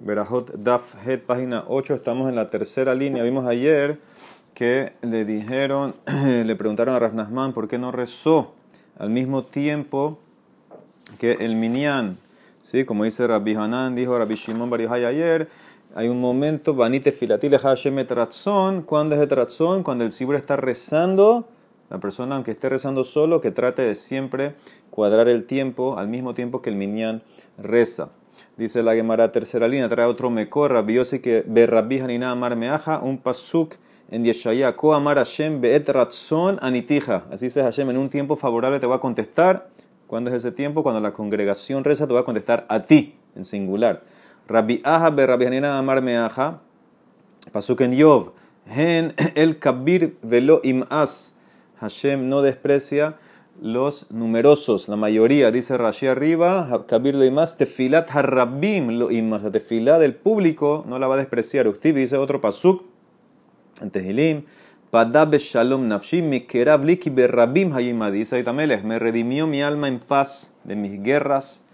Berajot Daf Het, página 8, estamos en la tercera línea. Vimos ayer que le dijeron, le preguntaron a Rasnasman por qué no rezó al mismo tiempo que el Minyan. ¿Sí? Como dice Rabbi Hanan, dijo Rabbi Shimon Bar Yochai ayer, hay un momento, Banite Filatile Hashem Etratzon, cuando es Etratzon, cuando el Sibur está rezando, la persona, aunque esté rezando solo, que trate de siempre cuadrar el tiempo al mismo tiempo que el Minyan reza. Dice la Gemara tercera línea, trae otro mekor, Rabbi Yossi que Berrabbi Hanina Amar Meaja, un pasuk en Yeshaya, Ko Amar Hashem Beet Ratzon Anitija. Así dice Hashem, en un tiempo favorable te va a contestar. ¿Cuándo es ese tiempo? Cuando la congregación reza, te va a contestar a ti, en singular. Rabbi Aja Berrabbi Hanina Amar Meaja, pasuk en Yov, Hen el Kabir Velo Imas. Hashem no desprecia los numerosos, la mayoría, dice Rashi arriba, Kabir lo imas, tefilat harrabim lo imas, la tefilá del público no la va a despreciar. Usted dice otro pasuk, en Tehilim, Padab shalom nafshi, mikerav liki berrabim dice Aitamelech, me redimió mi alma en paz de mis guerras.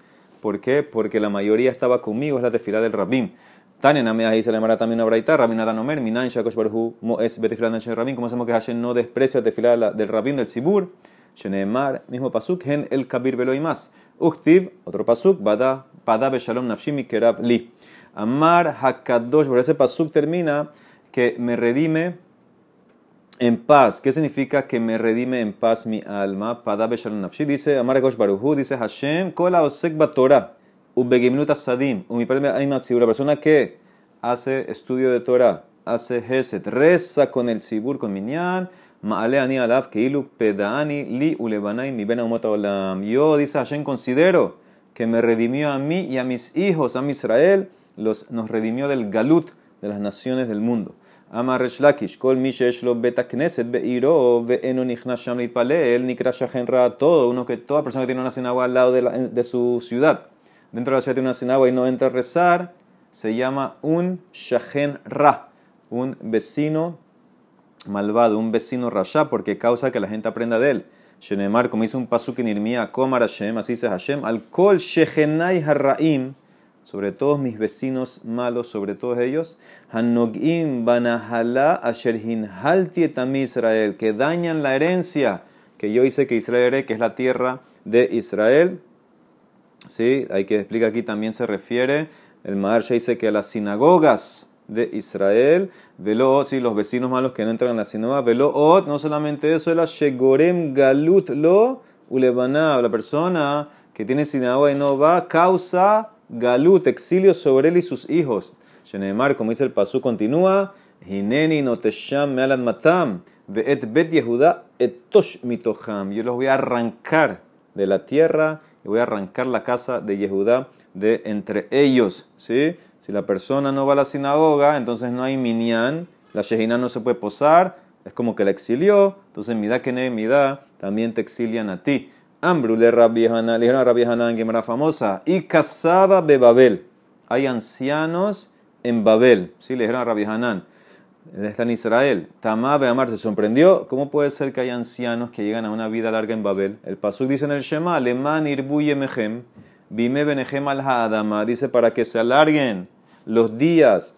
¿Por qué? Porque la mayoría estaba conmigo, es la tefilá del rabim. Tanen Amea dice la Mara también una braita, Rabin Adanomer, Minan Shakosh Barhu, Moes Betefilat del Rabin, como hacemos que Hashem no desprecia la tefilá del rabim del Sibur. Sheneemar, mismo pasuk, gen el kabir velo y más. Uktiv, otro pasuk, bada, pada beshalom nafshimi kerab li. Amar hakadosh, por ese pasuk termina que me redime en paz. ¿Qué significa que me redime en paz mi alma? Pada beshalom nafshi, dice Amar Hakosh Baruhu, dice Hashem, kola osek batorah, ubegimnut asadim, la persona que hace estudio de Torah, hace Geset, reza con el Sibur, con Minyan, Maale ani alav keilu pedani li ulebanai mi ben. Yo, dice Hashem, considero que me redimió a mí y a mis hijos, a mi Israel, los, nos redimió del galut de las naciones del mundo. Amar Resh Lakish, kol mi lo beta knesset beiro ve'eno sham litpalel nikra shachen ra todo, uno que toda persona que tiene una sinagoga al lado de, la, de su ciudad, dentro de la ciudad tiene una sinagoga y no entra a rezar, se llama un shachen ra, un vecino malvado, un vecino rasha, porque causa que la gente aprenda de él. Shenemar, como dice un pasuk en Irmía, Komar Hashem, así dice Hashem, al kol shehenai harraim, sobre todos mis vecinos malos, sobre todos ellos, hanogim banahala asher hinhalti etam Israel, que dañan la herencia que yo hice que Israel que es la tierra de Israel. Sí, hay que explicar aquí también se refiere, el Maharsha dice que las sinagogas de Israel. Velo, sí, los vecinos malos que no entran en la sinagoga. Velo, no solamente eso, la Shegorem Galut lo Ulebana, la persona que tiene sinagoga y no va, causa Galut, exilio sobre él y sus hijos. Shenemar, como dice el Pasú, continúa. Hineni notesham me'alan matam. Ve'et bet Yehuda etosh mitoham. Yo los voy a arrancar de la tierra y voy a arrancar la casa de Yehudá de entre ellos. ¿sí? Si la persona no va a la sinagoga, entonces no hay minyan, la shejina no se puede posar, es como que la exilió, entonces midá que midá, también te exilian a ti. Ambru le le dijeron a Rabbi Hanan, famosa, y casaba de Babel. Hay ancianos en Babel, ¿sí? le dijeron a Rabbi Hanan está en Israel. Tamá Amar se sorprendió. ¿Cómo puede ser que hay ancianos que llegan a una vida larga en Babel? El Pasuk dice en el Shema, Leman irbuye mehem, bime benehem al haadama. Dice para que se alarguen los días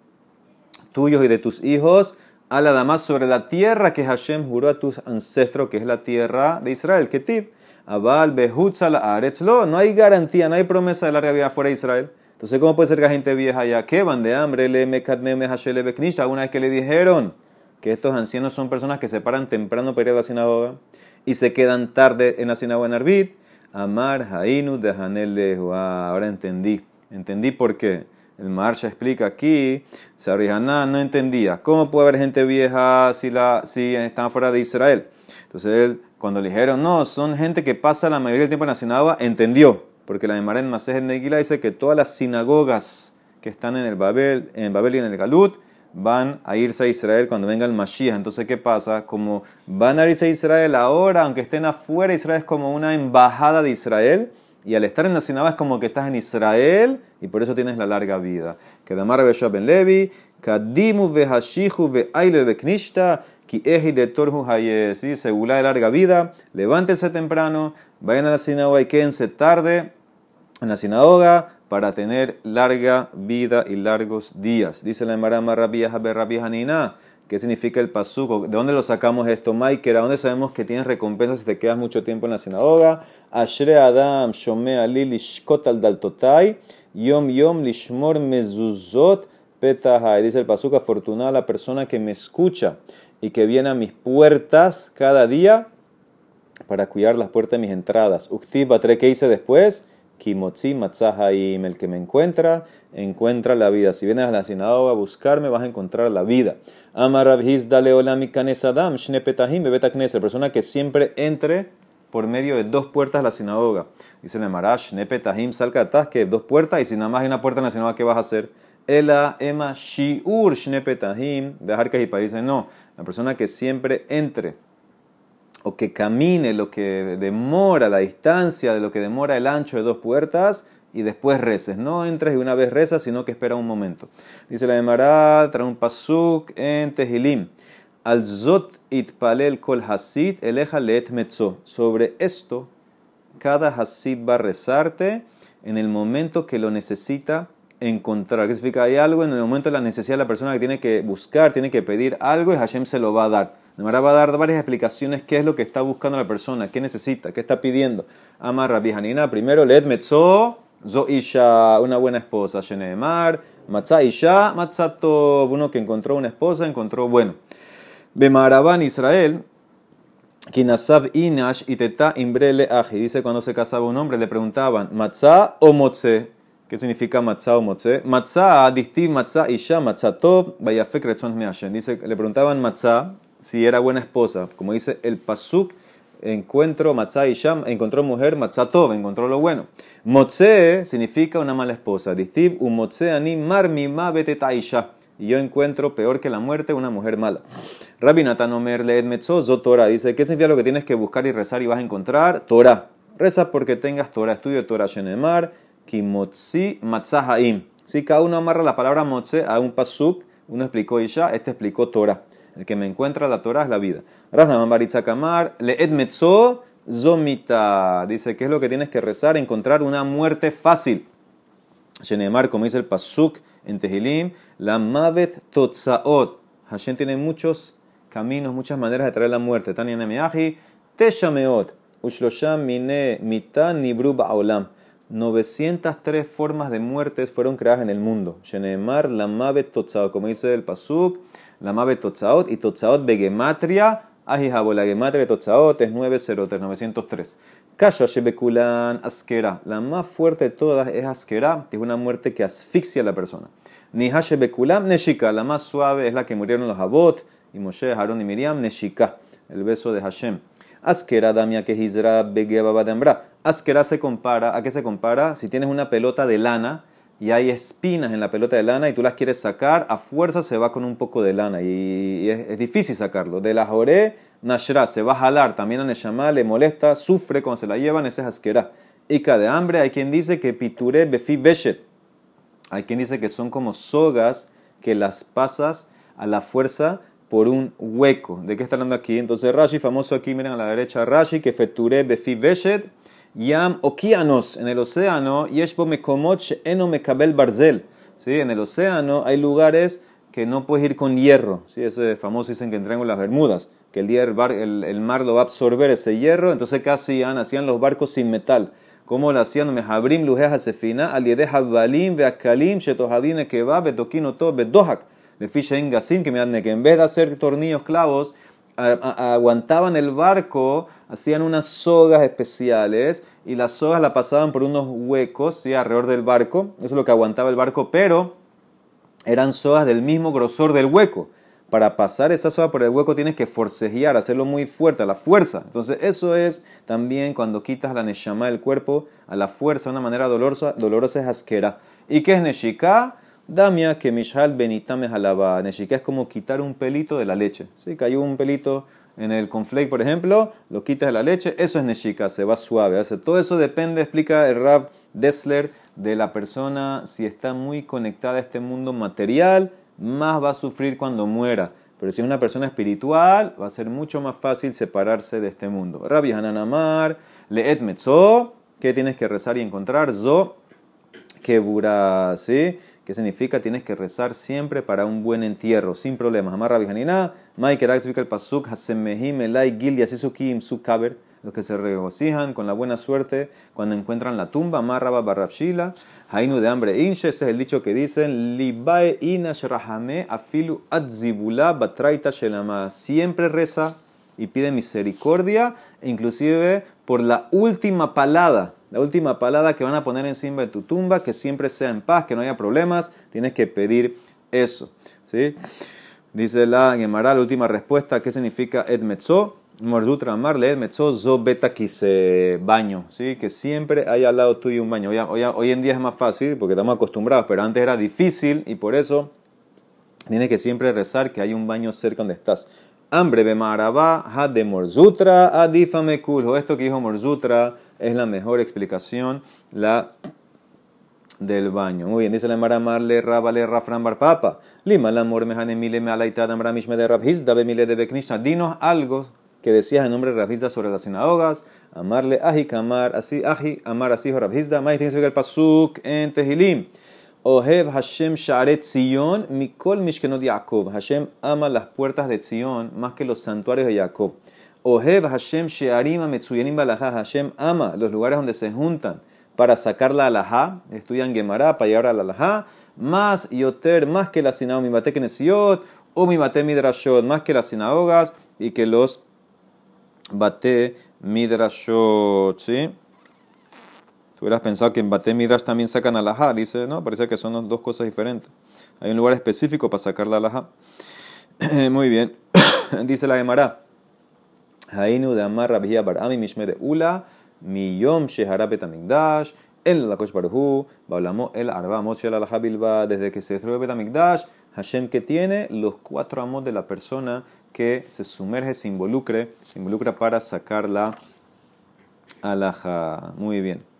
tuyos y de tus hijos al Adama sobre la tierra que Hashem juró a tus ancestros, que es la tierra de Israel. Ketiv, Abal, Behutzal, Aretzlo. No hay garantía, no hay promesa de larga vida fuera de Israel. Entonces, ¿cómo puede ser que la gente vieja allá que van de hambre? Le hashele beknishta. Una vez que le dijeron que estos ancianos son personas que se paran temprano para ir a la sinagoga y se quedan tarde en la sinagoga en Arbit. Amar hainu de Hanel Ahora entendí. Entendí por qué. El Marsha explica aquí, Sarihana no entendía. ¿Cómo puede haber gente vieja si, la, si están fuera de Israel? Entonces él, cuando le dijeron, no, son gente que pasa la mayoría del tiempo en la sinagoga, entendió. Porque la de Maren Masej Negila dice que todas las sinagogas que están en el Babel, en Babel y en el Galut van a irse a Israel cuando venga el Mashiach. Entonces, ¿qué pasa? Como van a irse a Israel ahora, aunque estén afuera, Israel es como una embajada de Israel. Y al estar en la sinagoga es como que estás en Israel y por eso tienes la larga vida. Que Damar Ben Levi, Kadimu Vehashihu Ve'aile Beknishta, Ki de Torhu Hayes. Segula de larga vida, levántense temprano, vayan a la sinagoga y quédense tarde en la sinagoga para tener larga vida y largos días. Dice la Emara Rabbi Rabbi Hanina. ¿Qué significa el pasuco? ¿De dónde lo sacamos esto, Mike? ¿A dónde sabemos que tienes recompensas si te quedas mucho tiempo en la sinagoga? Ashre Adam Shome Ali Lishkot al Daltotai Yom Yom Lishmor Mezuzot Petahai. Dice el pasuco, afortunada la persona que me escucha y que viene a mis puertas cada día para cuidar las puertas de mis entradas. Batre, ¿qué hice después? Kimotzi Matzahaim, el que me encuentra, encuentra la vida. Si vienes a la sinagoga a buscarme, vas a encontrar la vida. Amar Rabhis Dale Adam, Shnepetahim, La persona que siempre entre por medio de dos puertas a la sinagoga. Dice el Marash, Shnepetahim, salga que dos puertas, y si nada más hay una puerta en la sinagoga, ¿qué vas a hacer? Ela ema shiur shnepetahim, dejar que dice no, la persona que siempre entre o que camine lo que demora la distancia de lo que demora el ancho de dos puertas y después reces. No entres y una vez rezas, sino que espera un momento. Dice la Emara, trae un pasuk en Tehilim. Al zot itpalel kol hasid eleja let metzo. Sobre esto, cada hasid va a rezarte en el momento que lo necesita encontrar. ¿Qué significa? Hay algo en el momento de la necesidad de la persona que tiene que buscar, tiene que pedir algo y Hashem se lo va a dar. Nemara va a dar varias explicaciones qué es lo que está buscando la persona, qué necesita, qué está pidiendo. Amar Rabbi Hanina, primero, led metzo, zo isha, una buena esposa, shenemar, matzah isha, matzato, uno que encontró una esposa, encontró bueno. Bemaraban Israel, Kinasab inash iteta imbrele aji. Dice cuando se casaba un hombre, le preguntaban, matzah o motze. ¿Qué significa matzah o motze? Matzah, distiv matzah isha, matzatov, vayafek retzon meashen. Dice, le preguntaban matzah si era buena esposa. Como dice el pasuk, encuentro matzah isha, encontró mujer, matzatov, encontró lo bueno. Motze significa una mala esposa. Distiv, un motze ani marmi ma isha. Y yo encuentro peor que la muerte una mujer mala. Rabbi Natan Omer leed Torah. Dice, ¿qué significa lo que tienes que buscar y rezar y vas a encontrar? Torah. Reza porque tengas Torah. Estudio Torah Shenemar kimotzi matzahaim. Si cada uno amarra la palabra motze a un pasuk, uno explicó Isha, este explicó Torah. El que me encuentra la Torah es la vida. Rasnaman Baritza Kamar, le metzo zomita. Dice, ¿qué es lo que tienes que rezar? Encontrar una muerte fácil. Shenemar, como dice el pasuk en Tehilim, la mavet totzaot. Hashem tiene muchos caminos, muchas maneras de traer la muerte. Tania Nemeahi, teshameot. Ushlosham mine mita nibru ba'olam. 903 formas de muertes fueron creadas en el mundo. Shenemar, la Mavet Totzaot, como dice el Pasuk, la Mavet Totzaot y Totzaot Begematria, Ajijabo, la Gematria Totzaot es 903, 903. Kasha Shebekulan Askera, la más fuerte de todas es Askera, es una muerte que asfixia a la persona. Nihashe Bekulam Neshika, la más suave es la que murieron los Abot, y Moshe, Harón y Miriam, Neshika, el beso de Hashem. Askera damia que hizra begeba. Askera se compara, ¿a qué se compara? Si tienes una pelota de lana y hay espinas en la pelota de lana y tú las quieres sacar, a fuerza se va con un poco de lana y, es, difícil sacarlo. De la joré, nashra, se va a jalar, también a Neshama le molesta, sufre cuando se la llevan, ese es askera. Ica de hambre, hay quien dice que piture befi beshet. Hay quien dice que son como sogas que las pasas a la fuerza por un hueco. ¿De qué está hablando aquí? Entonces Rashi, famoso aquí, miren a la derecha, Rashi, que feture befi veshet, yam okianos, en el océano, yeshbo mekomot eno mekabel barzel. ¿Sí? En el océano hay lugares que no puedes ir con hierro. ¿Sí? Ese famoso dicen que en las Bermudas, que el, día el, mar lo va a absorber ese hierro, entonces ¿qué hacían? Los barcos sin metal. ¿Cómo lo hacían? Mejabrim lujeja sefina, al yedeja balim, veakalim, shetohavine keba, betokino to, bedohak de Fisha Gasin, que me que en vez de hacer tornillos clavos, aguantaban el barco, hacían unas sogas especiales y las sogas la pasaban por unos huecos alrededor del barco. Eso es lo que aguantaba el barco, pero eran sogas del mismo grosor del hueco. Para pasar esa soga por el hueco tienes que forcejear, hacerlo muy fuerte, a la fuerza. Entonces, eso es también cuando quitas la neshama del cuerpo a la fuerza de una manera dolorosa, dolorosa es asquera. ¿Y qué es neshika? Damia que Mishal Benitame Jalaba. Neshika es como quitar un pelito de la leche. Si cayó un pelito en el conflake, por ejemplo, lo quitas de la leche, eso es Neshika, se va suave. todo eso depende, explica el Rab Dessler, de la persona, si está muy conectada a este mundo material, más va a sufrir cuando muera. Pero si es una persona espiritual, va a ser mucho más fácil separarse de este mundo. Rabbi Hananamar, Leet Metzo, ¿qué tienes que rezar y encontrar? Zo quebura, ¿sí? ¿Qué significa? Tienes que rezar siempre para un buen entierro, sin problemas. Amarra Bijanina, Mike el Pasuk, Hasemehim, Elai, Gil, Yasisukim, Sukaber, los que se regocijan con la buena suerte cuando encuentran la tumba, Amarraba Barrabshila, Hainu de hambre Inche, ese es el dicho que dicen, Libae Inash Rahame, Afilu Adzibula, Batraita Shelama, siempre reza y pide misericordia, inclusive por la última palada la última palada que van a poner encima de tu tumba, que siempre sea en paz, que no haya problemas, tienes que pedir eso. ¿sí? Dice la Gemara, la última respuesta, ¿qué significa Edmetzo? Mordutra amarle Edmetzo, zo beta se baño, ¿sí? que siempre hay al lado tuyo un baño. Hoy, hoy, en día es más fácil porque estamos acostumbrados, pero antes era difícil y por eso tienes que siempre rezar que hay un baño cerca donde estás. Hambre bemarabá, ha de morzutra, adifame. Esto que dijo Morzutra es la mejor explicación, la del baño. Muy bien, dice la Maramarle, Rabale, Rafran Papa. Lima, la amor mejane mile me alaitad mishme de Rabhizda, mile de Beknishna. Dinos algo que decías en nombre de Rabhizda sobre las sinagogas. Amarle, aji, amar, así, aji, amar, así, Rabhizda. Más tiene que el pasuk en Tehilim. Ohev Hashem Sharet Zion, Mikol Mishkenot Yaakov. Hashem ama las puertas de Zion más que los santuarios de Jacob. Ohev Hashem Shearima Metsuyanim. Hashem ama los lugares donde se juntan para sacar la alajá. Estudian Gemara para llegar a la alajá. Más Yoter, más que la sinagoga, mi bate o mi Midrashot, más que las sinagogas y que los bate Midrashot. ¿Sí? hubieras pensado que en Bate Midrash también sacan alajá. Dice, no, parece que son dos cosas diferentes. Hay un lugar específico para sacar la alajá. Muy bien. Dice la Gemara. Hainu de Amar Rabia Barami Mishme de Ula, Miyom Shehara Betamigdash, el Lakosh Baruhu, Bablamo el Arba Shel Alajá Bilba, desde que se destruyó Betamigdash, Hashem que tiene los cuatro amos de la persona que se sumerge, se involucre, se involucra para sacar la alhaja. Muy bien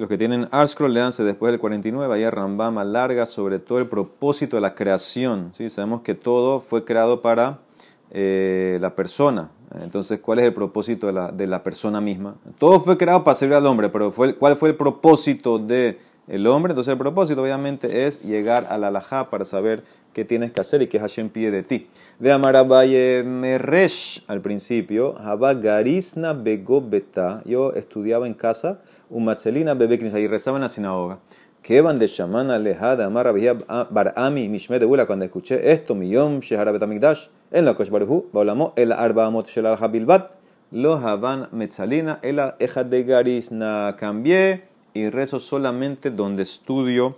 los que tienen Arscroll leanse después del 49, ahí Rambam larga sobre todo el propósito de la creación. ¿sí? Sabemos que todo fue creado para eh, la persona. Entonces, ¿cuál es el propósito de la, de la, persona misma? Todo fue creado para servir al hombre, pero fue, ¿cuál fue el propósito del el hombre? Entonces, el propósito obviamente es llegar a la alajá para saber qué tienes que hacer y qué Hashem pide de ti. De Amarabaye Meresh al principio, Habagarisna Begobeta, yo estudiaba en casa Umatzelina Bebeknis, y rezaba en la sinagoga. Que van de shaman alejada, amar barami, mishme de ula, cuando escuché esto, miyom, shehara betamigdash, en la kosh baruhu, baulamo, el arba amot shel al habilbat, lo haban metzalina, el eja de garisna, cambié y rezo solamente donde estudio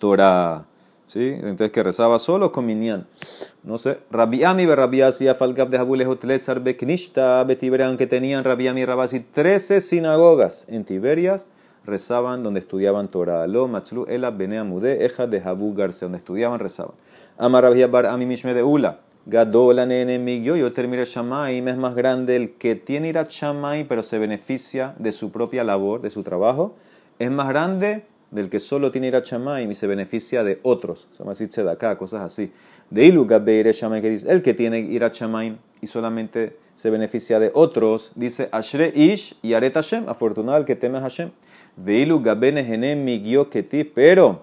Torah. ¿Sí? Entonces que rezaba solo con Minyan. No sé. Rabiami Rabiasi Afalgab de Jabule Hotlesar Beknishta Betiberian aunque tenían Rabiami y Rabasi 13 sinagogas en Tiberias rezaban donde estudiaban Torah. Lo Matzlu Ela Benea Mude Eja de Jabu Garce donde estudiaban rezaban. Amar Rabia Bar Ami Mishme de Ula. Gadola Nene Migyo Yo termine Shamaim es más grande el que tiene ir a Shamaim pero se beneficia de su propia labor, de su trabajo. Es más grande del que solo tiene ir a Chamaim y se beneficia de otros. Se llama de acá, cosas así. De Ilu Beire que dice, el que tiene ir a Chamaim y solamente se beneficia de otros, dice Ashre Ish y Aret Hashem, afortunado el que teme a Hashem. Pero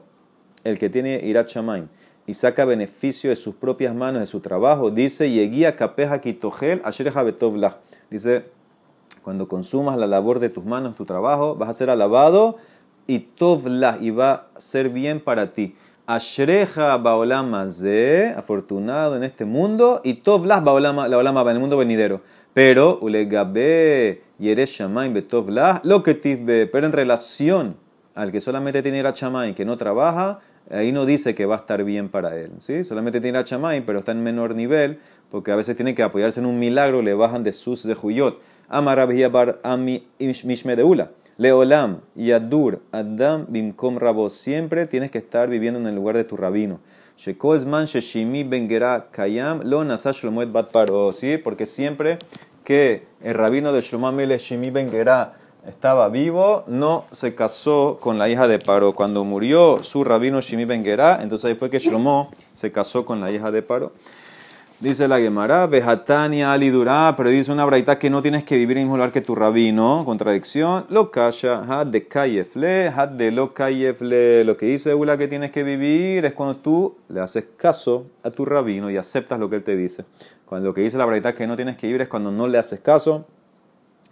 el que tiene ir a Chamaim y saca beneficio de sus propias manos, de su trabajo, dice Yegia Kapeja Kitogel Ashre Dice, cuando consumas la labor de tus manos, tu trabajo, vas a ser alabado y tovla, y va a ser bien para ti. Ashreja baolama ze, afortunado en este mundo, y tovla baolama, la olama en el mundo venidero. Pero, ulegabe betovla, lo que pero en relación al que solamente tiene a y que no trabaja, ahí no dice que va a estar bien para él. ¿sí? Solamente tiene a chamay, pero está en menor nivel, porque a veces tiene que apoyarse en un milagro, le bajan de sus de Juyot. Amarabia bar ami mishme de ula. Leolam, Yadur, Adam, Bimkom Rabo. Siempre tienes que estar viviendo en el lugar de tu rabino. Shekolzman, Sheshimi, Bengera, Kayam, Lo Nasash Bat Paro. ¿Sí? Porque siempre que el rabino de Shlomo Shimi Bengera, estaba vivo, no se casó con la hija de Paro. Cuando murió su rabino Shimi Bengera, entonces ahí fue que Shlomo se casó con la hija de Paro. Dice la Gemara, Vejatania alidurá, pero dice una braita que no tienes que vivir en el mismo lugar que tu rabino. Contradicción. Lo kasha, had de kayefle, had de lo kayefle. Lo que dice Ula que tienes que vivir es cuando tú le haces caso a tu rabino y aceptas lo que él te dice. Cuando lo que dice la braita que no tienes que vivir es cuando no le haces caso,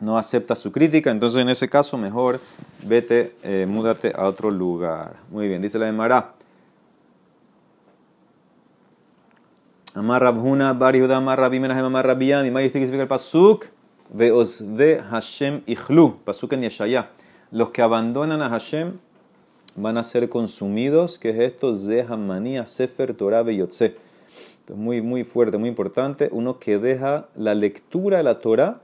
no aceptas su crítica. Entonces en ese caso mejor vete, eh, múdate a otro lugar. Muy bien, dice la Gemara. Amar Rabhuna, Bar Yehuda, Amar Rabbi Menahem, Amar Rabbi Yami. ¿Qué significa el pasuk? Ve'ozve Hashem ichlu. Pasuk en Yeshaya. Los que abandonan a Hashem van a ser consumidos. ¿Qué es esto? Zehamania, Sefer, Torah, Beyotze. Es muy, muy fuerte, muy importante. Uno que deja la lectura de la Torah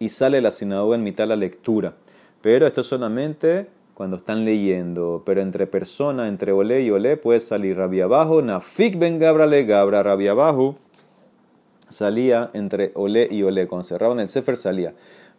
y sale de la sinagoga en mitad de la lectura. Pero esto solamente cuando están leyendo, pero entre persona, entre olé y olé, puede salir rabia abajo, nafik ben gabra le gabra, rabia abajo, salía entre olé y olé, cuando cerraban el sefer salía.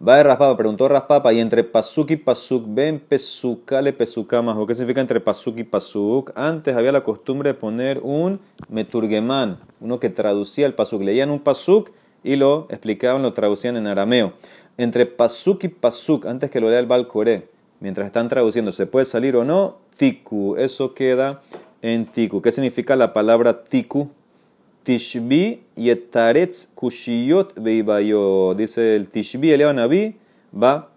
Va de raspapa, preguntó raspapa, y entre pasuk y pasuk, ven pesukale pesukamajo, ¿qué significa entre pasuk y pasuk? Antes había la costumbre de poner un meturgemán, uno que traducía el pasuk, leían un pasuk y lo explicaban, lo traducían en arameo. Entre pasuk y pasuk, antes que lo lea el balcoré, mientras están traduciendo, ¿se puede salir o no? Tiku, eso queda en tiku. ¿Qué significa la palabra tiku? Tishbi yetaretz kushiyot veibayo. Dice el Tishbi, el Naví, va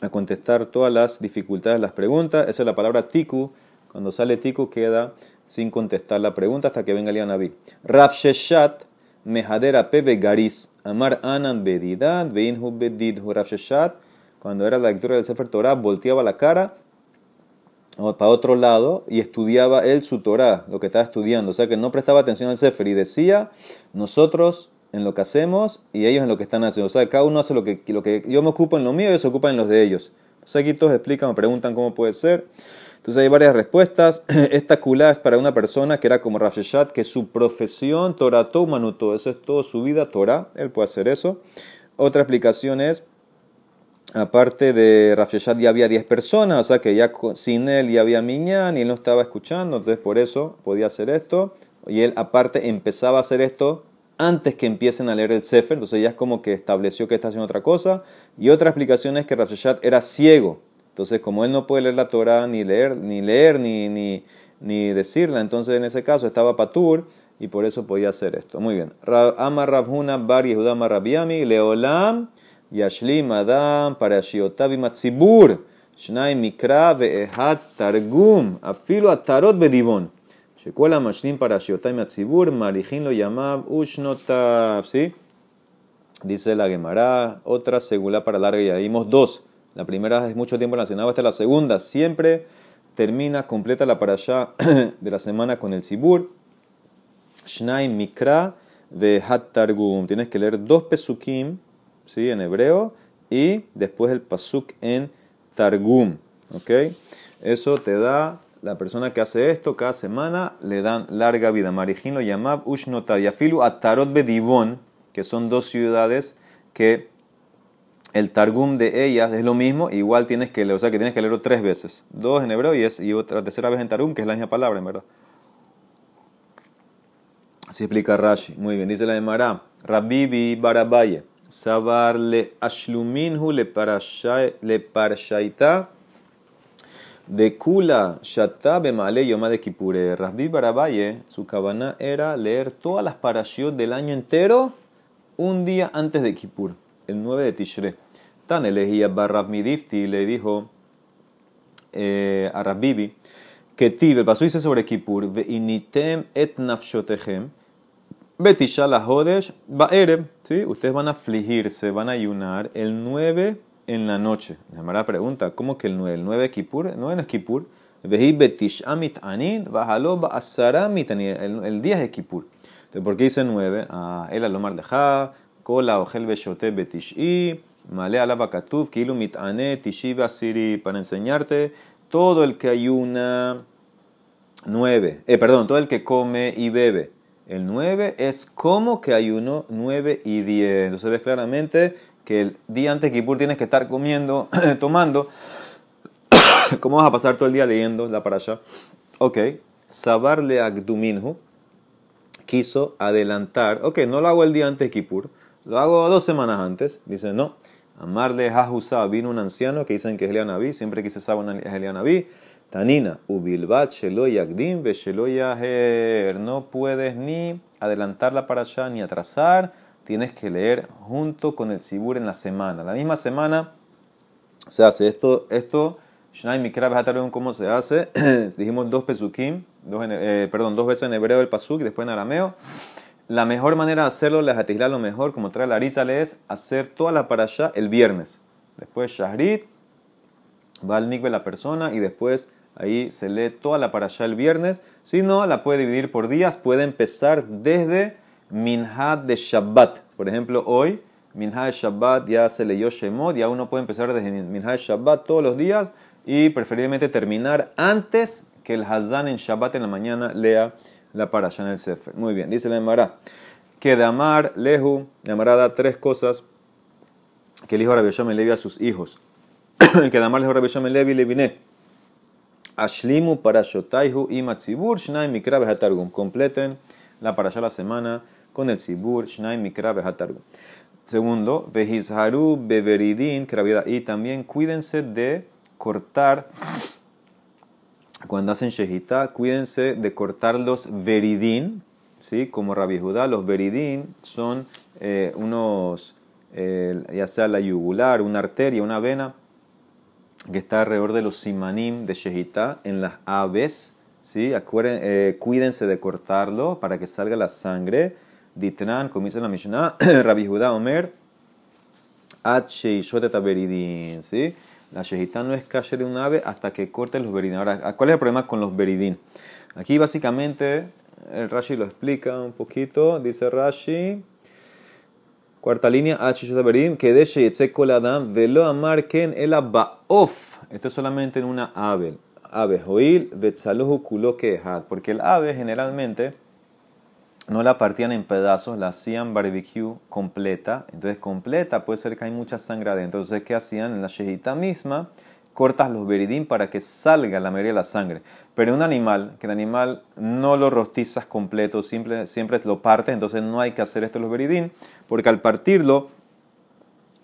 a contestar todas las dificultades, las preguntas. Esa es la palabra tiku. Cuando sale tiku queda sin contestar la pregunta hasta que venga el Naví. Rav Sheshat, mehadera pebe garis. Amar anan bedidad, veinhu bedidhu. Rav Sheshat cuando era la lectura del Sefer Torah, volteaba la cara para otro lado y estudiaba él su Torah, lo que estaba estudiando. O sea que no prestaba atención al Sefer y decía, nosotros en lo que hacemos y ellos en lo que están haciendo. O sea, cada uno hace lo que, lo que yo me ocupo en lo mío y ellos se ocupan en los de ellos. O aquí todos explican, me preguntan cómo puede ser. Entonces hay varias respuestas. Esta culá es para una persona que era como Rafshat, que su profesión, Torah, Manuto, eso es todo su vida, Torah, él puede hacer eso. Otra explicación es aparte de Rafshashat ya había 10 personas, o sea que ya sin él ya había Miñán y él no estaba escuchando, entonces por eso podía hacer esto. Y él aparte empezaba a hacer esto antes que empiecen a leer el Sefer, entonces ya es como que estableció que está haciendo otra cosa. Y otra explicación es que Rafshashat era ciego, entonces como él no puede leer la Torah ni leer, ni leer, ni, ni, ni decirla, entonces en ese caso estaba patur y por eso podía hacer esto. Muy bien. Ama Rabhuna Bar Yehuda Leolam Yashlim Adam para Shiotavi Matzibur. Shnai Mikra ve'ehat Targum. Afilo Atarot Bedivon. Shekuela Mashlim para Shiotavi Matzibur. Marijin lo llamaba Ushnotav. ¿Sí? Dice la Gemara. Otra segula para larga. Ya dimos dos. La primera es mucho tiempo relacionado. Esta es la segunda. Siempre termina, completa la parasha de la semana con el Sibur. Shnai Mikra ve'ehat Targum. Tienes que leer dos pesukim ¿sí? en hebreo, y después el pasuk en Targum. ¿ok? Eso te da, la persona que hace esto cada semana le dan larga vida. Marijin lo llamaba Ushnotav y Afilu Atarot Bedivon, que son dos ciudades que el Targum de ellas es lo mismo, igual tienes que leer, o sea que tienes que leerlo tres veces. Dos en hebreo y, es, y otra tercera vez en Targum, que es la misma palabra, en verdad. Así explica Rashi. Muy bien, dice la de Mará. Rabibi Barabaye. Sabar le ashluminhu le parshaita de kula shata bemale yoma de kipure. Rasbi Barabaye, su cabana era leer todas las parashiot del año entero un día antes de Kippur, el 9 de Tishre. Tan elegía Barrab Midifti le dijo eh, a Rabbibi que Tib, el dice sobre Kippur, ve initem et nafshotechem Betisha la Hodesh Baereb, ¿sí? Ustedes van a afligirse, van a ayunar el 9 en la noche. La pregunta, ¿cómo que el 9? ¿El 9 es Kippur? El 9 no es Kippur. Vehi Betish Amit Anin, El 10 es Kippur. Entonces, ¿por qué dice 9? Ah, el Alomar Leja, Kola Ojel Beshote Betishi, Male Alaba Katuf, Kilu Mitane, Tishi Basiri, para enseñarte todo el que ayuna 9, eh, perdón, todo el que come y bebe el 9 es como que hay uno 9 y 10. Entonces ves claramente que el día antes de Kippur tienes que estar comiendo, tomando. ¿Cómo vas a pasar todo el día leyendo la parasha? Ok. Sabarle Agduminhu, quiso adelantar, ok, no lo hago el día antes de Kippur, lo hago dos semanas antes. Dice, no. Amarle Hajusa vino un anciano que dicen que es Elianaví, siempre que se sabe es Elianaví. Tanina, ubilbat shelo yagdim shelo yaher. No puedes ni adelantarla para allá ni atrasar. Tienes que leer junto con el sibur en la semana. La misma semana se hace esto. esto Shnai Mikra ¿cómo se hace? Dijimos dos pesukim, dos eh, perdón, dos veces en hebreo el pasuk y después en arameo. La mejor manera de hacerlo, la jatisla lo mejor, como trae la le es hacer toda la parasha el viernes. Después Shahrit, va al mikve la persona y después ahí se lee toda la parasha el viernes. Si no, la puede dividir por días, puede empezar desde Minhad de Shabbat. Por ejemplo, hoy Minhad de Shabbat ya se leyó Shemot, ya uno puede empezar desde Minhad de Shabbat todos los días y preferiblemente terminar antes que el Hazan en Shabbat en la mañana lea la parasha en el Sefer. Muy bien, dice la Emara que de Amar, Lehu, la Emara da tres cosas que el hijo de Rabbi Levi a sus hijos. que de Amar, Lehu, Rabbi Levi, Leviné. Ashlimu parashotaihu y matzibur shnai mikra behatargum. Completen la parasha la semana con el tzibur shnai mikra behatargum. Segundo, vehizharu beveridin, y también cuídense de cortar cuando hacen shehita, cuídense de cortar los veridín, ¿sí? como Rabbi Judá, los veridín son eh, unos, eh, ya sea la yugular, una arteria, una vena, que está alrededor de los simanim de shehita, en las aves, ¿sí? Acuérden, eh, cuídense de cortarlo para que salga la sangre. Ditran, dice la Mishnah, Rabbi Judá Omer, H veridín, ¿sí? La shejitá no es kasher de un ave hasta que corte los veridín. Ahora, ¿cuál es el problema con los veridín? Aquí básicamente el Rashi lo explica un poquito. Dice Rashi, cuarta línea, velo amarken el baof. Esto es solamente en una ave. Ave, joil, betzaluhu kulo Porque el ave generalmente no la partían en pedazos, la hacían barbecue completa. Entonces, completa puede ser que hay mucha sangre adentro. Entonces, ¿qué hacían? En la shejita misma, cortas los beridín para que salga la mayoría de la sangre. Pero un animal, que el animal no lo rostizas completo, siempre, siempre lo partes, entonces no hay que hacer esto los beridín, porque al partirlo,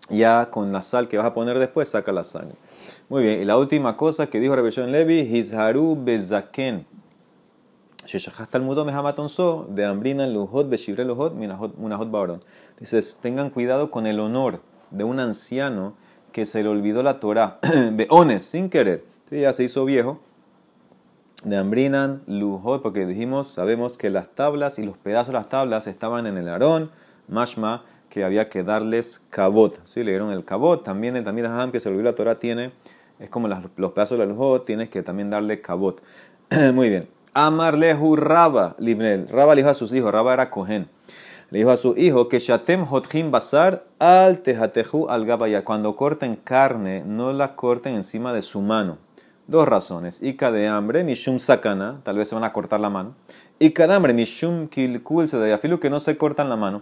ya con la sal que vas a poner después, saca la sangre. Muy bien, y la última cosa que dijo Rebellón Levi, Hizharu bezaken de Ambrina Lujot, Beshibre Lujot, Munahot Baron. Dices, tengan cuidado con el honor de un anciano que se le olvidó la Torah, Beones, sin querer. ya se hizo viejo. De Ambrinan Lujot, porque dijimos, sabemos que las tablas y los pedazos de las tablas estaban en el Aarón, Mashma, que había que darles cabot. ¿sí? Le dieron el cabot. También el Ham, que se le olvidó la Torah, tiene, es como los pedazos de la tienes que también darle cabot. Muy bien. Amarlehu Raba Libnel. Raba le dijo a sus hijos, Raba era Cohen. Le dijo a su hijo que Shatem Hotjim Basar al Tejateju al Gabaya. Cuando corten carne, no la corten encima de su mano. Dos razones. Ica de hambre, Mishum Sakana, tal vez se van a cortar la mano. Ica de hambre, Mishum Kilkul se da que no se cortan la mano.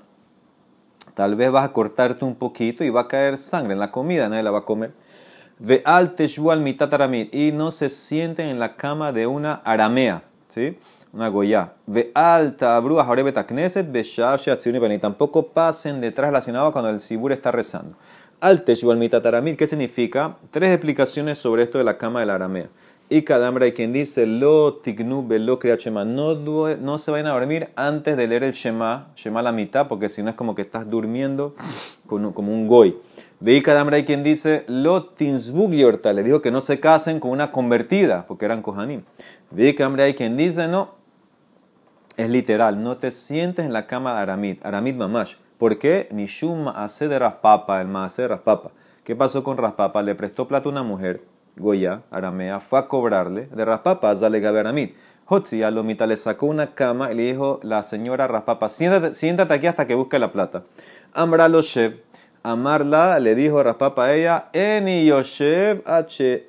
Tal vez vas a cortarte un poquito y va a caer sangre en la comida, nadie la va a comer. Ve al Teshual Mitataramit. Y no se sienten en la cama de una aramea. ¿sí? Una goya. Ve alta bruja jorebeta kneset, ve y Tampoco pasen detrás de la sinagoga cuando el sibur está rezando. Alte mitataramid, ¿qué significa? Tres explicaciones sobre esto de la cama de la aramea. Y cada hambre hay quien dice, lo tignu lo shema. No, no se vayan a dormir antes de leer el shema, shema la mitad, porque si no es como que estás durmiendo como un goy. Ve cada hambre hay quien dice, lo tinsbug le dijo que no se casen con una convertida, porque eran kohanim. Que hambre hay quien dice, no, es literal, no te sientes en la cama de Aramid, Aramid Mamash. ¿Por qué? Nishum hace de Raspapa, el maase de Raspapa. ¿Qué pasó con Raspapa? Le prestó plata a una mujer, Goya, aramea, fue a cobrarle de Raspapa, Zale Gabe Aramid. Hotzi a Lomita le sacó una cama y le dijo, la señora Raspapa, siéntate, siéntate aquí hasta que busque la plata. Amra lo chef, Amarla le dijo Raspapa a ella, Eni Yoshev H.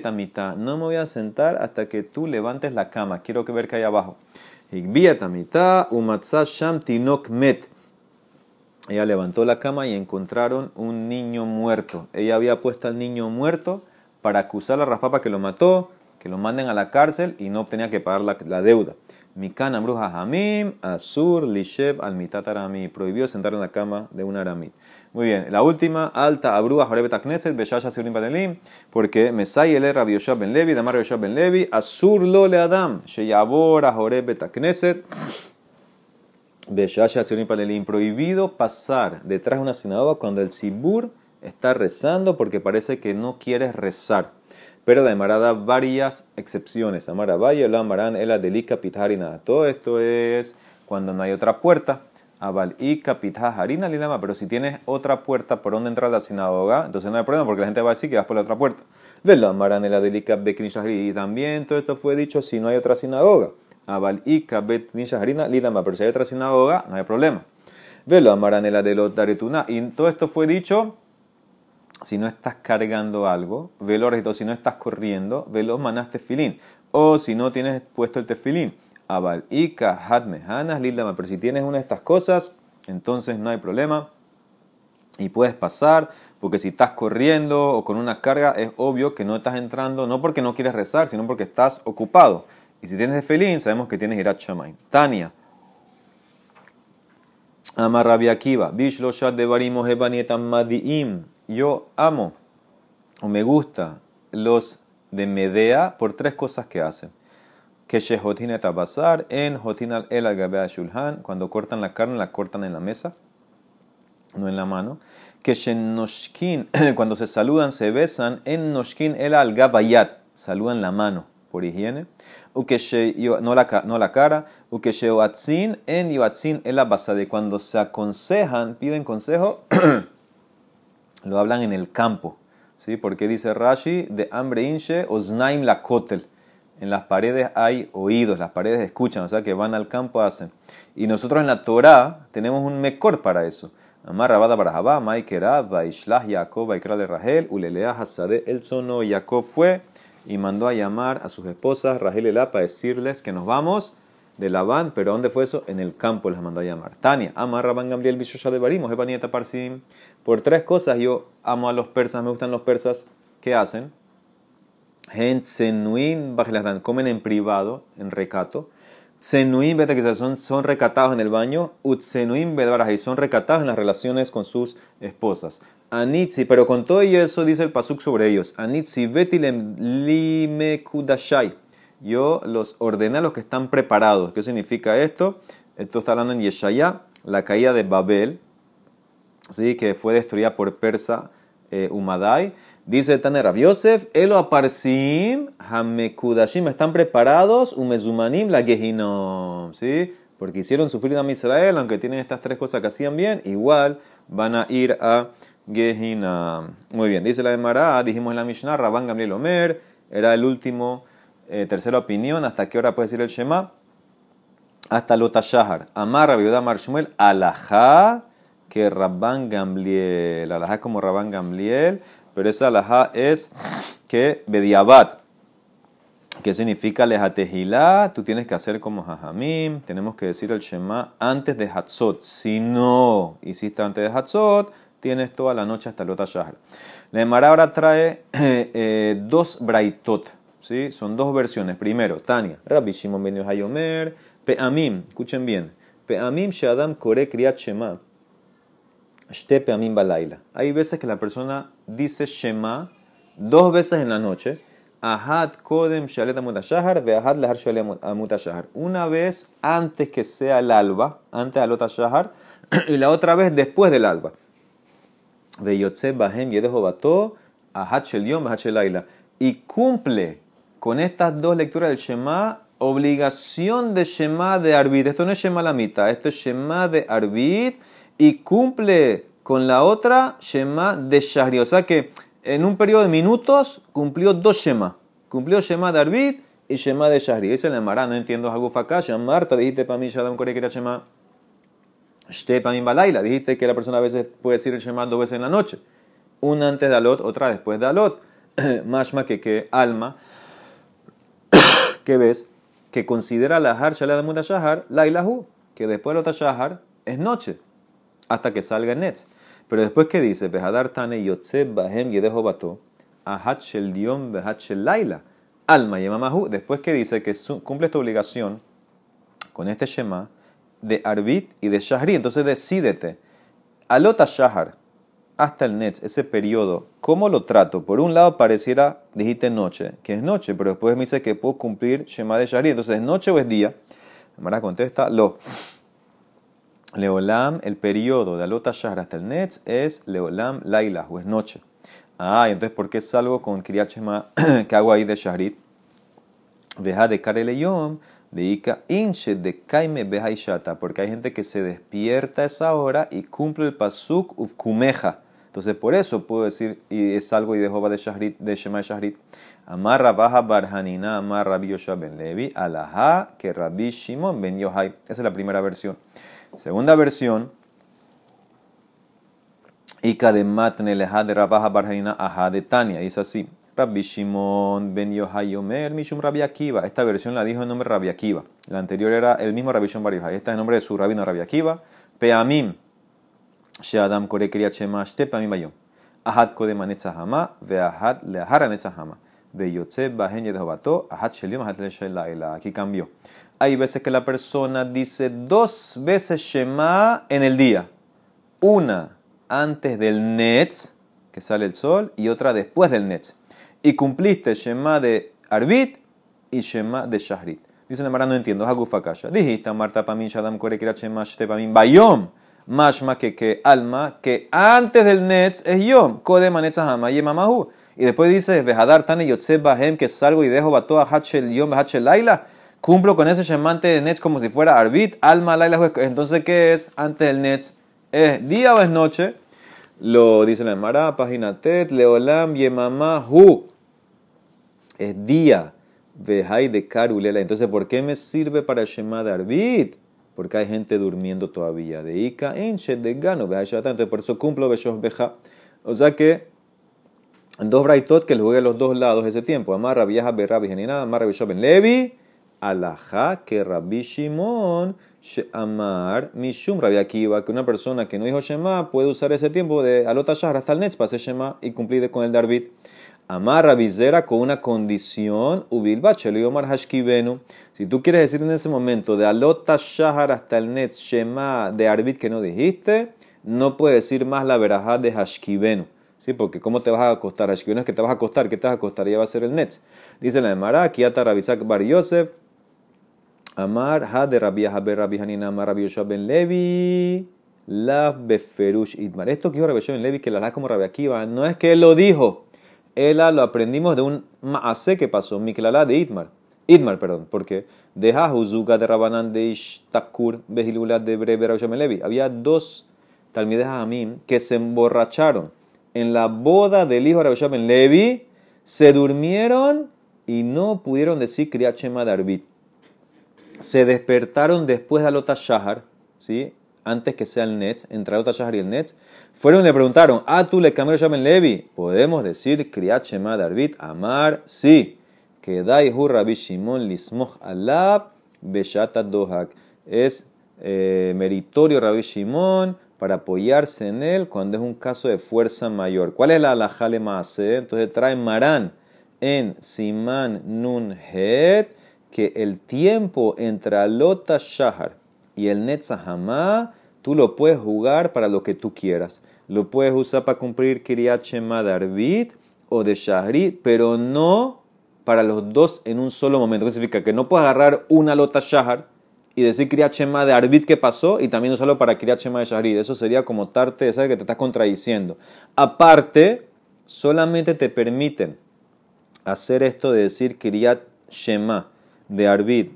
tamita. No me voy a sentar hasta que tú levantes la cama. Quiero que ver que hay abajo. Ella levantó la cama y encontraron un niño muerto. Ella había puesto al niño muerto para acusar a Raspapa que lo mató. que lo manden a la cárcel y no tenía que pagar la, la deuda. Mikan Amruja Hamim, Asur, Lishev, Almitat Arami. Prohibió sentar en la cama de un aramit. Muy bien, la última, Alta Abruja Jorebet Akneset, Beshasha Sirim Patelim, porque Mesai el Rabbi Ben Levi, Damar Yoshab Ben Levi, Asur lo le Adam, Sheyabor a Jorebet Akneset, Beshasha Patelim. Prohibido pasar detrás de una sinagoga cuando el Sibur está rezando porque parece que no quieres rezar pero de Amarada varias excepciones. Amara Valle, la Amaran, el Adelica, Pitharina. Todo esto es cuando no hay otra puerta. Aval y Harina Lilama. Pero si tienes otra puerta por donde entrar a la sinagoga, entonces no hay problema porque la gente va a decir que vas por la otra puerta. Velo Amaran, el Adelica, Y también todo esto fue dicho si no hay otra sinagoga. Aval y Harina Lilama. Pero si hay otra sinagoga, no hay problema. Velo Amaran, el Adelot Y todo esto fue dicho si no estás cargando algo, velo si no estás corriendo, velo manás tefilín. O si no tienes puesto el tefilín, abal ika hanas lildama. Pero si tienes una de estas cosas, entonces no hay problema y puedes pasar, porque si estás corriendo o con una carga, es obvio que no estás entrando, no porque no quieres rezar, sino porque estás ocupado. Y si tienes tefilín, sabemos que tienes irat shamain. Tania. Amarrabia Akiva, Bishlo Shad de Barimo Madiim yo amo o me gusta los de Medea por tres cosas que hacen. Que Shehotin Tabazar, en Hotin el al Shulhan, cuando cortan la carne, la cortan en la mesa, no en la mano. Que Shenoshkin, cuando se saludan, se besan, en Noshkin el al Gabayat, saludan la mano por higiene. No la, no la cara. que en Yoatzin el de cuando se aconsejan, piden consejo. lo hablan en el campo. ¿sí? Porque dice Rashi, de hambre inche, osnaim la kotel. En las paredes hay oídos, las paredes escuchan, o sea que van al campo, hacen. Y nosotros en la Torah tenemos un mejor para eso. Amar Rabada Barajabá, Maikera, Vaishlah Jacob, Vaikrale Rahel, Ulelea Hasade, el sono, Jacob fue y mandó a llamar a sus esposas, Rahel Elá, para decirles que nos vamos de Labán, pero ¿dónde fue eso? En el campo les mandó a llamar. Tania, ama Rabban Gamliel Bishosha de Barimos, Epanieta Parsim. Por tres cosas yo amo a los persas, me gustan los persas. ¿Qué hacen? Comen en privado, en recato. Que son, son recatados en el baño. Utsenuin y son recatados en las relaciones con sus esposas. Anitzi, pero con todo eso dice el pasuk sobre ellos. Anitzi betilem limekudashai yo los ordené a los que están preparados. ¿Qué significa esto? Esto está hablando en Yeshaya, la caída de Babel, ¿sí? que fue destruida por Persa eh. Dice Taner Yosef, Elo aparsim hamekudashim, están preparados, umezumanim la gehinom, ¿sí? Porque hicieron sufrir a Israel, aunque tienen estas tres cosas que hacían bien, igual van a ir a Gehinam. Muy bien, dice la de Mará, dijimos en la Mishnah, Rabban Gamliel Omer, era el último eh, tercera opinión, ¿hasta qué hora puede decir el Shema? Hasta Lota Shahar. Amar Rabiudá Marshmuel, alajá que Rabban Gamliel. Alajá como Rabban Gamliel, pero esa alajá es que Bediabat, que significa lejatejilá, tú tienes que hacer como Jajamim, tenemos que decir el Shema antes de Hatzot. Si no hiciste antes de Hatzot, tienes toda la noche hasta Lota Shahar. La Emara ahora trae eh, eh, dos braitot ¿sí? Son dos versiones. Primero, Tania, Rabbi Shimon ben Yohayomer, Pe'amim, escuchen bien, Pe'amim she'adam kore kriyat shema, shte pe'amim balaila. Hay veces que la persona dice shema dos veces en la noche, ahad kodem shalet amutashahar, ve ahad lahar shalet amutashahar. Una vez antes que sea el alba, antes de alotashahar, y la otra vez después del alba. Ve yotze ahad shel yom, ahad. Y cumple con estas dos lecturas del Shema, obligación de Shema de Arbit. Esto no es Shema la mitad, esto es Shema de Arbit y cumple con la otra Shema de Shahri. O sea que en un periodo de minutos cumplió dos Shema. Cumplió Shema de Arbit y Shema de Shahri. Ese le amará, no entiendo facá. Marta, dijiste para mí, Shadam Kore que era Shema. Shte para Balaila. Dijiste que la persona a veces puede decir el Shema dos veces en la noche. Una antes de Alot, otra después de Alot. Mashma que que alma que ves que considera la Har Shalad Shahar la ilahu, que después de Shahar es noche, hasta que salga el Netz. Pero después que dice, Behadar Tane Yotze Bahem Yedeho Bato, Ahat Shel Behat Shel Laila, alma y mamahu, después que dice que cumple esta obligación con este Shema de Arbit y de Shahri, entonces decídete, alota Shahar, hasta el Netz, ese periodo, ¿cómo lo trato? Por un lado pareciera, dijiste noche, que es noche, pero después me dice que puedo cumplir Shema de Shahri, entonces ¿es noche o es día? Mara contesta, lo. Leolam, el periodo de Alota Shahar hasta el Netz es Leolam Laila, o es noche. Ah, entonces ¿por qué salgo con Kriyat que hago ahí de Shahrit? Veja de Kareleyom, de Ika Inche de Kaime Beha porque hay gente que se despierta a esa hora y cumple el Pasuk Ufkumeja. Entonces por eso puedo decir, y es algo y de Jehová de, Shahrit, de Shema Shahrit. Amarra baja barhanina, amarra Yoshua ben Levi, alaha que Rabbi Shimon ben Yohai. Esa es la primera versión. Segunda versión, Ika de matne leha de rabaja barhanina, aha de Tania. Dice así. Rabbi Shimon ben Yohai Omer Mishum Rabbi Akiva. Esta versión la dijo en nombre de Rabbi Akiva. La anterior era el mismo Rabbi Shimon Bar Yohai. Esta es el nombre de su rabino Rabbi Akiva. Peamim Sheadam Kore Kriat Shema Pamim Bayom. Ahad Kodema Netzahama, Veahad Leahara Netzahama. Beyotze Bahen Yedhobato, Ahad Shelium Ahad Leshelaila. Aquí cambió. Hay veces que la persona dice dos veces Shema en el día. Una antes del Netz, que sale el sol, y otra después del Netz. Y cumpliste Shema de Arbit y Shema de Shahrit. Dice Namara, no entiendo, Hagufakasha. Dijiste, Marta Pamin Shadam Kore Kriat Shema Shtepamim Bayom. Mashma que, que alma, que antes del Netz es Yom, Kode Manetzahama y Mamahu. Y después dice, Vejadar Tane Yotzeb Bahem, que salgo y dejo Batoa Hachel Yom, Hachel Laila. Cumplo con ese shemante de Netz como si fuera Arbit, alma, Laila. Entonces, ¿qué es antes del Netz? ¿Es día o es noche? Lo dice la Mara, página Tet, Leolam, Yemamahu. Es día. Vejai de Karulela. Entonces, ¿por qué me sirve para Shema de Arbit? Porque hay gente durmiendo todavía. De Ika, Enche, de Gano, entonces por eso cumplo Beshos Beja. O sea que, dos braitot que le jugué a los dos lados ese tiempo. Amarra viaja Berrabi nada amarra Beshos Ben Levi, alaja que Rabbi Shimon, Amar, Mishum Rabbi Akiva, que una persona que no dijo Shema puede usar ese tiempo de Alota Shahar hasta el Netz para hacer Shema y cumplir con el Darbit. Amarra visera con una condición, ubilbachelo y omar hashkivenu. Si tú quieres decir en ese momento de alota shahar hasta el net shema de arbit que no dijiste, no puedes decir más la verajá de hashkivenu. ¿Sí? Porque ¿cómo te vas a acostar? Hashkivenu es que te vas a acostar, ¿qué te vas a acostar? Ya va a ser el net. Dice la Emara, aquí ata Rabizak bar Yosef, Amar ha de Rabia Haber Rabbi Hanina Amar Rabbi ben Levi, la beferush idmar. Esto que dijo Rabbi ben Levi, que la la como Rabbi Akiva, no es que él lo dijo. Ela lo aprendimos de un maase que pasó, Miklala de Itmar. Itmar, perdón, porque de Hahuzuga de Rabanan de Ishtakur, Behilula de Breber Levi. Había dos talmides Hamim que se emborracharon en la boda del hijo de Rabbi Levi, se durmieron y no pudieron decir Kriyat Shema Darbit. Se despertaron después de Alota Shahar, ¿sí? antes que sea el Netz, entre Alota Shahar y el Netz, fueron y le preguntaron, ¿a ah, tú le cambió Shaman Levi? ¿Podemos decir Kriyat Shema Darbit? Amar, sí. Que Daihu Rabbi Shimon Lismoch Alab Beshata Dohak. Es eh, meritorio Rabbi Shimon para apoyarse en él cuando es un caso de fuerza mayor. ¿Cuál es la alajale maase? Entonces trae Marán en Siman Nun Het que el tiempo entre Alota Shahar y el Netzahama tú lo puedes jugar para lo que tú quieras. Lo puedes usar para cumplir Kiryat Shema de Arbit o de Shahrit, pero no para los dos en un solo momento. ¿Qué significa? Que no puedes agarrar una lota Shahar y decir Kiryat Shema de Arbit que pasó y también usarlo para Kiryat Shema de Shahrit. Eso sería como tarte, ¿sabes? Que te estás contradiciendo. Aparte, solamente te permiten hacer esto de decir Kiryat Shema de Arbit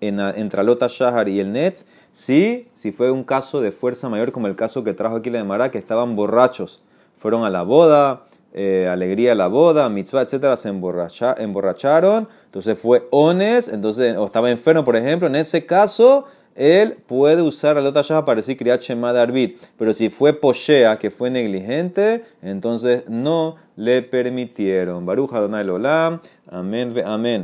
en, entre Alota Shahar y el Netz, sí, si fue un caso de fuerza mayor, como el caso que trajo aquí la Mara, que estaban borrachos, fueron a la boda, eh, alegría a la boda, mitzvah, etcétera, se emborracharon, entonces fue ones, entonces, o estaba enfermo, por ejemplo, en ese caso, él puede usar la lota shahar para decir kriyat shema arbit, pero si fue poshea, que fue negligente, entonces no le permitieron. Baruch Adonai Olam, amén, amén.